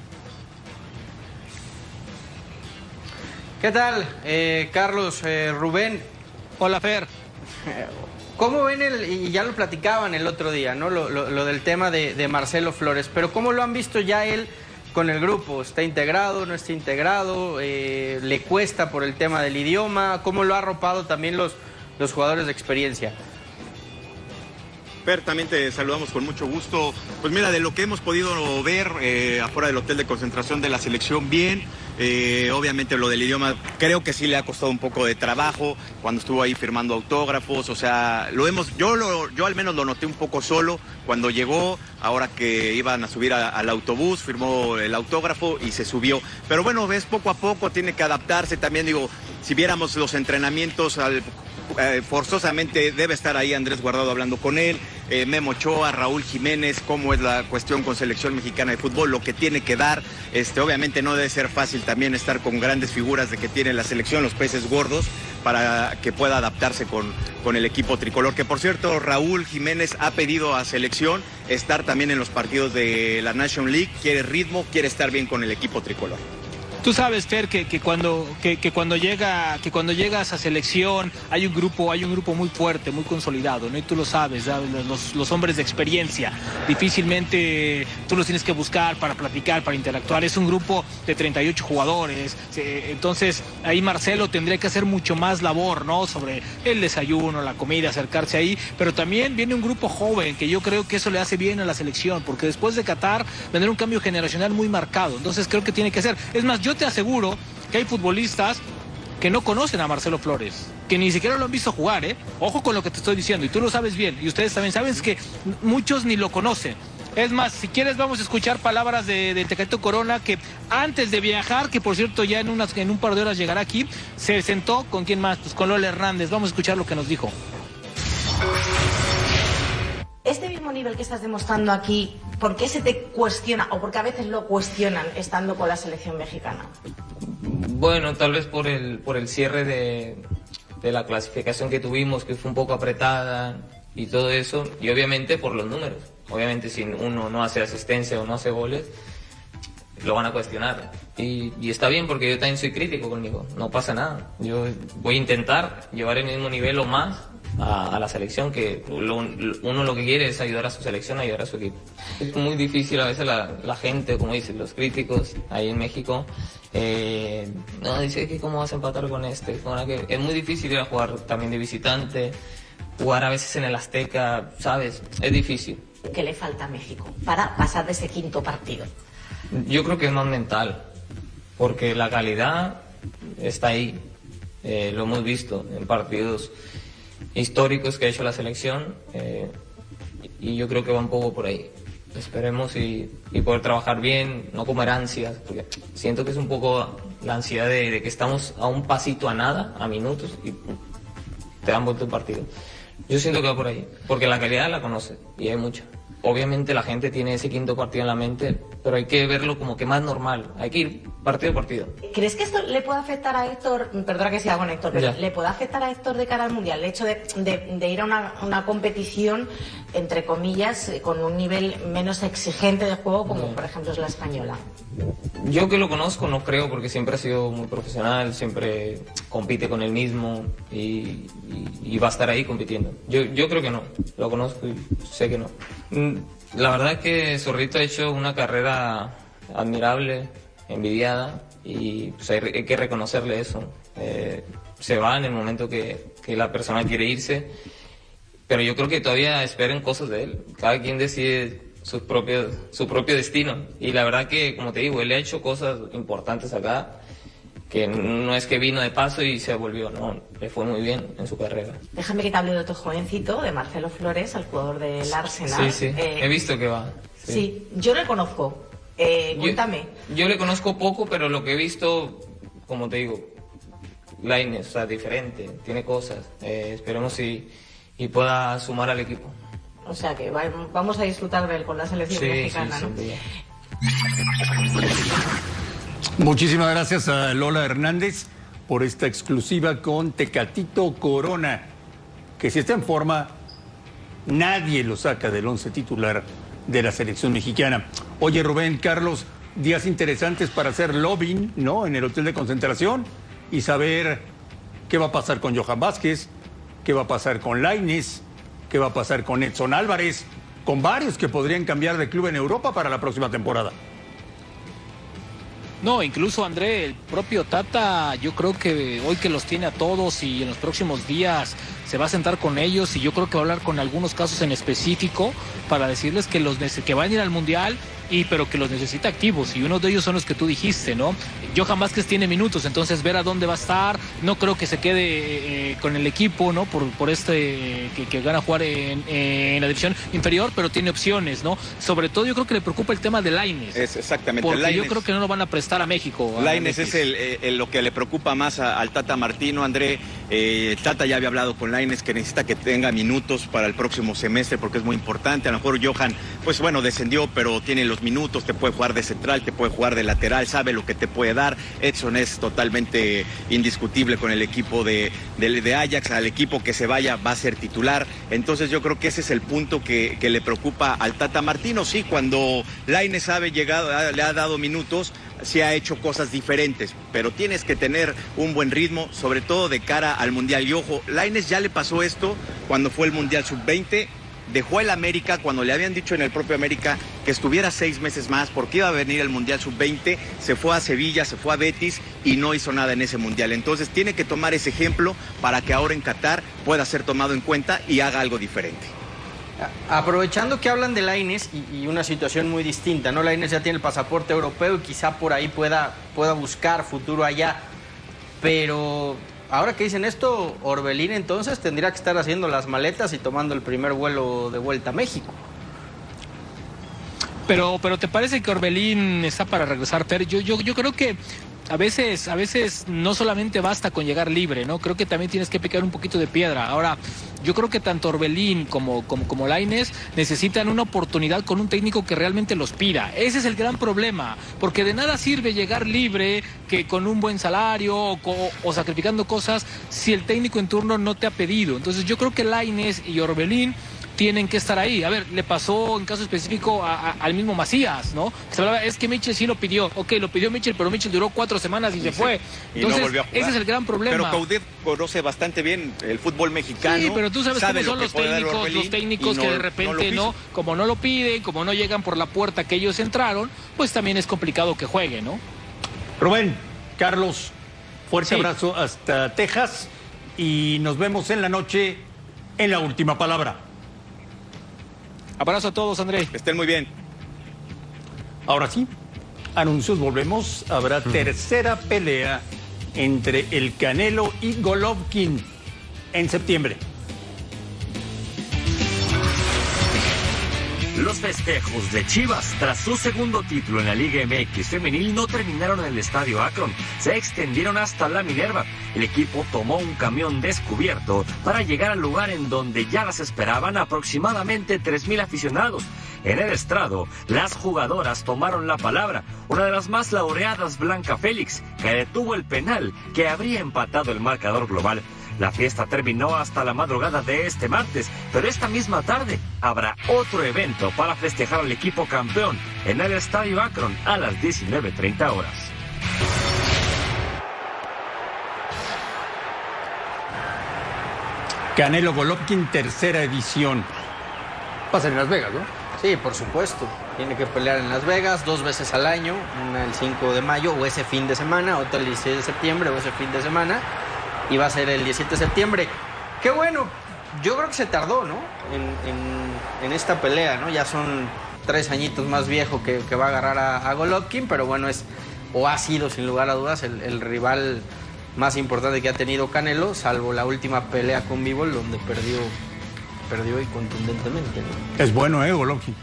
¿Qué tal, eh, Carlos, eh, Rubén? Hola, Fer. ¿Cómo ven el, y ya lo platicaban el otro día, ¿no? Lo, lo- lo del tema de, de Marcelo Flores, pero ¿cómo lo han visto ya él con el grupo? ¿Está integrado, no está integrado? Eh, ¿Le cuesta por el tema del idioma? ¿Cómo lo ha arropado también los, los jugadores de experiencia? Per, también te saludamos con mucho gusto. Pues mira, de lo que hemos podido ver eh, afuera del hotel de concentración de la selección, bien. Eh, obviamente lo del idioma creo que sí le ha costado un poco de trabajo cuando estuvo ahí firmando autógrafos. O sea, lo hemos, yo, lo, yo al menos lo noté un poco solo cuando llegó, ahora que iban a subir al autobús, firmó el autógrafo y se subió. Pero bueno, ves poco a poco, tiene que adaptarse. También digo, si viéramos los entrenamientos al eh, forzosamente debe estar ahí Andrés Guardado hablando con él, eh, Memo Ochoa, Raúl Jiménez, cómo es la cuestión con selección mexicana de fútbol, lo que tiene que dar. Este, obviamente no debe ser fácil también estar con grandes figuras de que tiene la selección, los peces gordos, para que pueda adaptarse con, con el equipo tricolor. Que por cierto, Raúl Jiménez ha pedido a selección estar también en los partidos de la Nation League, quiere ritmo, quiere estar bien con el equipo tricolor. Tú sabes, Fer, que, que cuando, que, que cuando llega, que cuando llegas a selección hay un grupo, hay un grupo muy fuerte, muy consolidado, ¿no? Y tú lo sabes. Los, los hombres de experiencia. Difícilmente tú los tienes que buscar para platicar, para interactuar. Es un grupo de 38 jugadores. Entonces, ahí Marcelo tendría que hacer mucho más labor, ¿no? Sobre el desayuno, la comida, acercarse ahí. Pero también viene un grupo joven, que yo creo que eso le hace bien a la selección, porque después de Qatar vendrá un cambio generacional muy marcado. Entonces creo que tiene que ser. Es más, yo te aseguro que hay futbolistas que no conocen a Marcelo Flores, que ni siquiera lo han visto jugar, ¿eh? Ojo con lo que te estoy diciendo, y tú lo sabes bien, y ustedes también saben que muchos ni lo conocen. Es más, si quieres vamos a escuchar palabras de, de Tecatito Corona, que antes de viajar, que por cierto ya en, unas, en un par de horas llegará aquí, se sentó con quién más, pues con Lola Hernández. Vamos a escuchar lo que nos dijo. Este mismo nivel que estás demostrando aquí, ¿por qué se te cuestiona o por qué a veces lo cuestionan estando con la selección mexicana? Bueno, tal vez por el, por el cierre de, de la clasificación que tuvimos, que fue un poco apretada y todo eso, y obviamente por los números. Obviamente si uno no hace asistencia o no hace goles, lo van a cuestionar. Y, y está bien porque yo también soy crítico conmigo, no pasa nada. Yo voy a intentar llevar el mismo nivel o más a, a la selección, que lo- uno lo que quiere es ayudar a su selección, ayudar a su equipo. Es muy difícil a veces la, la gente, como dicen los críticos ahí en México, eh, no, dice que cómo vas a empatar con este, con aquel. Es muy difícil ir a jugar también de visitante, jugar a veces en el Azteca, ¿sabes? Es difícil. ¿Qué le falta a México para pasar de ese quinto partido? Yo creo que es más mental, porque la calidad está ahí. Eh, lo hemos visto en partidos históricos que ha hecho la selección eh, y yo creo que va un poco por ahí. Esperemos y, y poder trabajar bien, no comer ansias, porque siento que es un poco la ansiedad de, de que estamos a un pasito a nada, a minutos, y te dan vuelto el partido. Yo siento que va por ahí, porque la calidad la conoce y hay mucha. Obviamente la gente tiene ese quinto partido en la mente, pero hay que verlo como que más normal. Hay que ir partido a partido. ¿Crees que esto le puede afectar a Héctor? Perdona que sea con Héctor, pero Ya. ¿le puede afectar a Héctor de cara al Mundial? El hecho de, de- de ir a una, una competición, entre comillas, eh, con un nivel menos exigente de juego, como por ejemplo es la española. Yo que lo conozco no creo, porque siempre ha sido muy profesional, siempre compite con él mismo y, va a estar ahí compitiendo. Yo, yo creo que no, lo conozco y sé que no. Mm, La verdad es que Zorrito ha hecho una carrera admirable, envidiada y pues, hay, que reconocerle eso. Eh, se va en el momento que, la persona quiere irse, pero yo creo que todavía esperen cosas de él. Cada quien decide sus propios, su propio destino. Y la verdad que, como te digo, él ha hecho cosas importantes acá, que no es que vino de paso y se volvió, no, le fue muy bien en su carrera. Déjame que te hable de otro jovencito, de Marcelo Flores, el jugador del Arsenal. Sí, sí, Eh, he visto que va. sí. yo le conozco. Eh, cuéntame. Yo le conozco poco, pero lo que he visto, como te digo, Lainez, o sea, diferente, tiene cosas. Eh, esperemos y, y pueda sumar al equipo. O sea que va- vamos a disfrutar de él con la selección Sí, sí, mexicana, ¿no? Muchísimas gracias a Lola Hernández por esta exclusiva con Tecatito Corona, que si está en forma, nadie lo saca del once titular de la selección mexicana. Oye, Rubén, Carlos, días interesantes para hacer lobbying, ¿no? En el hotel de concentración y saber qué va a pasar con Johan Vázquez, qué va a pasar con Laines, qué va a pasar con Edson Álvarez, con varios que podrían cambiar de club en Europa para la próxima temporada. No, incluso André, el propio Tata, yo creo que hoy que los tiene a todos y en los próximos días se va a sentar con ellos y yo creo que va a hablar con algunos casos en específico para decirles que los que van a ir al mundial y pero que los necesita activos y uno de ellos son los que tú dijiste, ¿no? Johan Vázquez tiene minutos, entonces ver a dónde va a estar, no creo que se quede eh, con el equipo, ¿no? Por, por este que, que gana jugar en, en la división inferior, pero tiene opciones, ¿no? Sobre todo yo creo que le preocupa el tema de Laines. Es exactamente. Porque yo creo que no lo van a prestar a México. Laines es el, eh, el- lo que le preocupa más a- al Tata Martino, André. Eh, Tata ya había hablado con Laines que necesita que tenga minutos para el próximo semestre porque es muy importante. A lo mejor Johan, pues bueno, descendió, pero tiene los minutos, te puede jugar de central, te puede jugar de lateral, sabe lo que te puede dar. Edson es totalmente indiscutible con el equipo de, Ajax, al equipo que se vaya va a ser titular. Entonces yo creo que ese es el punto que, le preocupa al Tata Martino. Sí, cuando Laines sabe llegado, le ha dado minutos, sí ha hecho cosas diferentes, pero tienes que tener un buen ritmo, sobre todo de cara al Mundial. Y ojo, Laines ya le pasó esto cuando fue el Mundial Sub-20. Dejó el América cuando le habían dicho en el propio América que estuviera seis meses más porque iba a venir el Mundial Sub-20. Se fue a Sevilla, se fue a Betis y no hizo nada en ese Mundial. Entonces tiene que tomar ese ejemplo para que ahora en Qatar pueda ser tomado en cuenta y haga algo diferente. Aprovechando que hablan de Laines y, y una situación muy distinta, ¿no? Laines ya tiene el pasaporte europeo y quizá por ahí pueda, pueda buscar futuro allá. Pero ahora que dicen esto, Orbelín entonces tendría que estar haciendo las maletas y tomando el primer vuelo de vuelta a México. Pero, pero ¿te parece que Orbelín está para regresar, Fer? Yo, yo, yo creo que a veces, a veces no solamente basta con llegar libre, ¿no? Creo que también tienes que picar un poquito de piedra. Ahora, yo creo que tanto Orbelín como, como, como Laines necesitan una oportunidad con un técnico que realmente los pida. Ese es el gran problema, porque de nada sirve llegar libre, que con un buen salario o, o sacrificando cosas, si el técnico en turno no te ha pedido. Entonces yo creo que Laines y Orbelín tienen que estar ahí. A ver, le pasó en caso específico a- a- al mismo Macías, ¿no? Se hablaba, es que Mitchell sí lo pidió. Ok, lo pidió Mitchell, pero Mitchell duró cuatro semanas y, se fue. Y no Entonces, volvió a jugar. ese es el gran problema. Pero Coudet conoce bastante bien el fútbol mexicano. Sí, pero tú sabes sabe cómo son los técnicos, Orbelín los técnicos que no- de no repente no, como no lo piden, como no llegan por la puerta que ellos entraron, pues también es complicado que juegue, ¿no? Rubén, Carlos, fuerte Sí. abrazo hasta Texas y nos vemos en la noche en la última palabra. Abrazo a todos, André. Que estén muy bien. Ahora sí, anuncios, volvemos. Habrá tercera pelea entre el Canelo y Golovkin en septiembre. Los festejos de Chivas tras su segundo título en la Liga MX femenil no terminaron en el estadio Akron, se extendieron hasta la Minerva. El equipo tomó un camión descubierto para llegar al lugar en donde ya las esperaban aproximadamente 3.000 aficionados. En el estrado, las jugadoras tomaron la palabra, una de las más laureadas, Blanca Félix, que detuvo el penal que habría empatado el marcador global. La fiesta terminó hasta la madrugada de este martes, pero esta misma tarde habrá otro evento para festejar al equipo campeón en el Estadio Akron a las 19.30 horas. Canelo Golovkin, tercera edición. Va a ser en Las Vegas, ¿no? Sí, por supuesto. Tiene que pelear en Las Vegas dos veces al año, una el 5 de mayo o ese fin de semana, otra el 16 de septiembre o ese fin de semana, va a ser el 17 de septiembre. Qué bueno, yo creo que se tardó, ¿no? En, en- esta pelea, ¿no? Ya son tres añitos más viejo que, va a agarrar a, a Golovkin, pero bueno, es o ha sido sin lugar a dudas el, el rival más importante que ha tenido Canelo, salvo la última pelea con Bivol, donde perdió, perdió y contundentemente, ¿no? Es bueno, ¿eh, Golovkin?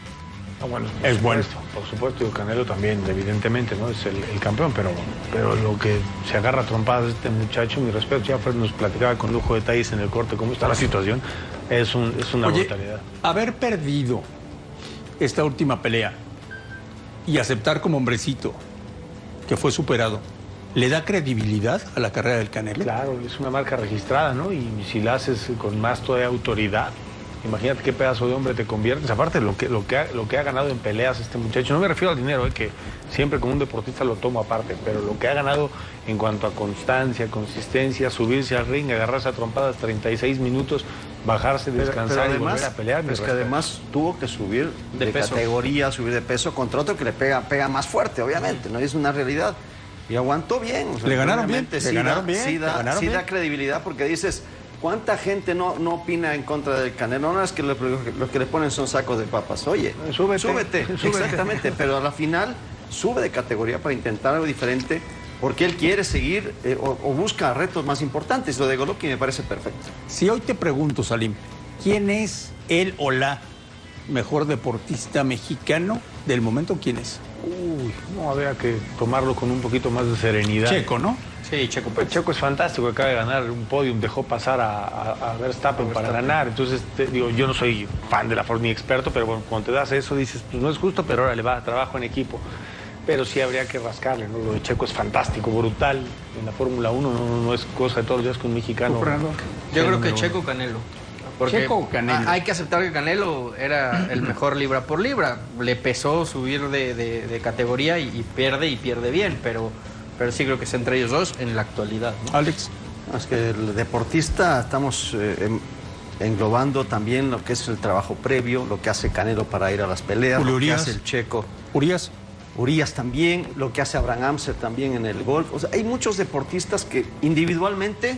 Ah, bueno, Es bueno. Por supuesto, y Canelo también, evidentemente, ¿no? Es el, el campeón, pero, pero lo que se agarra a trompadas este muchacho, mi respeto, ya Fred nos platicaba con lujo de detalles en el corte cómo está la situación, es, un, es una Oye, brutalidad. haber perdido esta última pelea y aceptar como hombrecito que fue superado, ¿le da credibilidad a la carrera del Canelo? Claro, es una marca registrada, ¿no? Y si la haces con más todavía autoridad, imagínate qué pedazo de hombre te conviertes. Aparte, lo que, lo que, ha, lo que ha ganado en peleas este muchacho, no me refiero al dinero, ¿eh? que siempre como un deportista lo tomo aparte, pero lo que ha ganado en cuanto a constancia, consistencia, subirse al ring, agarrarse a trompadas 36 minutos, bajarse, Pero- descansar y volver a pelear. es que además tuvo que subir de, De peso. categoría, subir de peso contra otro que le pega, pega más fuerte, obviamente, no es una realidad. Y aguantó bien. o sea, Le ganaron bien, obviamente le sí ganaron da- bien, Sí, le da, ganaron sí bien. da credibilidad porque dices, ¿cuánta gente no, no opina en contra del Canelo? No es que lo, lo que le ponen son sacos de papas. Oye, Súbete, súbete, súbete. exactamente, pero a la final sube de categoría para intentar algo diferente porque él quiere seguir eh, o, o busca retos más importantes. Lo de Golovkin me parece perfecto. Si hoy te pregunto, Salim, ¿quién es él o la mejor deportista mexicano del momento? ¿Quién es? Uy, no, habría que tomarlo con un poquito más de serenidad. Checo, ¿no? Sí, Checo Pues Checo es fantástico, acaba de ganar un podium, dejó pasar a, a- a Verstappen para ganar. Entonces, te digo, yo no soy fan de la Fórmula ni experto, pero bueno, cuando te das eso dices, pues no es justo, pero ahora le va a trabajo en equipo. Pero sí habría que rascarle, ¿no? Lo de Checo es fantástico, brutal. En la Fórmula 1 no, no es cosa de todos los días que un mexicano. Yo creo que Checo. Canelo. Porque ¿Checo o Canelo? hay que aceptar que Canelo era el mejor libra por libra. Le pesó subir de, de- de categoría y, y pierde y pierde bien, pero, pero sí creo que es entre ellos dos en la actualidad. ¿no? Alex. Es que el deportista estamos eh, englobando también lo que es el trabajo previo, lo que hace Canelo para ir a las peleas, Julio lo que Urias. hace el checo. Urias. Urias también, lo que hace Abraham Amser también en el golf. O sea, hay muchos deportistas que individualmente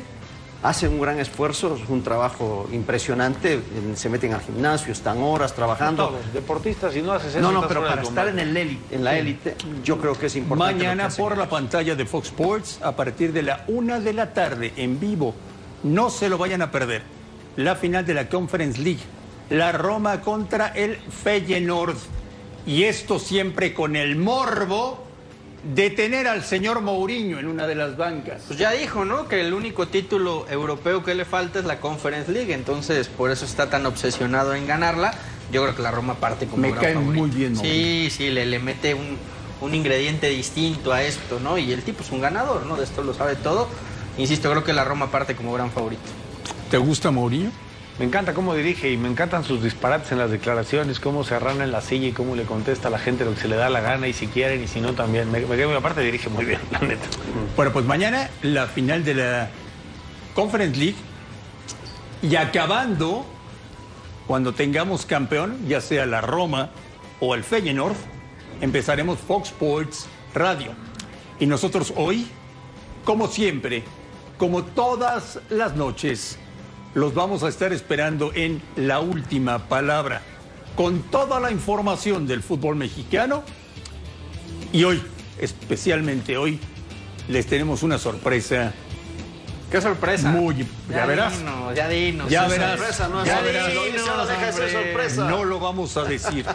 hacen un gran esfuerzo, es un trabajo impresionante, se meten al gimnasio, están horas trabajando. Todos, deportistas, si no haces eso. No, no, pero para estar en, el élite, en la élite, yo creo que es importante. Mañana por la pantalla de Fox Sports a partir de la una de la tarde en vivo. No se lo vayan a perder. La final de la Conference League. La Roma contra el Feyenoord. Y esto siempre con el morbo detener al señor Mourinho en una de las bancas. Pues ya dijo, ¿no? Que el único título europeo que le falta es la Conference League, entonces por eso está tan obsesionado en ganarla. Yo creo que la Roma parte como Me gran cae favorito. muy bien, Sí, sí, le, le mete un, un ingrediente distinto a esto, ¿no? Y el tipo es un ganador, ¿no? De esto lo sabe todo. Insisto, creo que la Roma parte como gran favorito. ¿Te gusta Mourinho? Me encanta cómo dirige y me encantan sus disparates en las declaraciones, cómo se arrana en la silla y cómo le contesta a la gente lo que se le da la gana y si quieren y si no también. Me, me, aparte dirige muy bien, la neta. Bueno, pues mañana la final de la Conference League y acabando, cuando tengamos campeón, ya sea la Roma o el Feyenoord, empezaremos Fox Sports Radio. Y nosotros hoy, como siempre, como todas las noches, los vamos a estar esperando en la última palabra, con toda la información del fútbol mexicano. Y hoy, especialmente hoy, les tenemos una sorpresa. ¿Qué sorpresa? Muy, ya, Ya verás. dinos, ya dinos, Ya verás. sorpresa, no es ya verás. Deja sorpresa. No lo vamos a decir.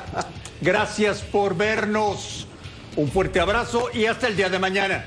Gracias por vernos. Un fuerte abrazo y hasta el día de mañana.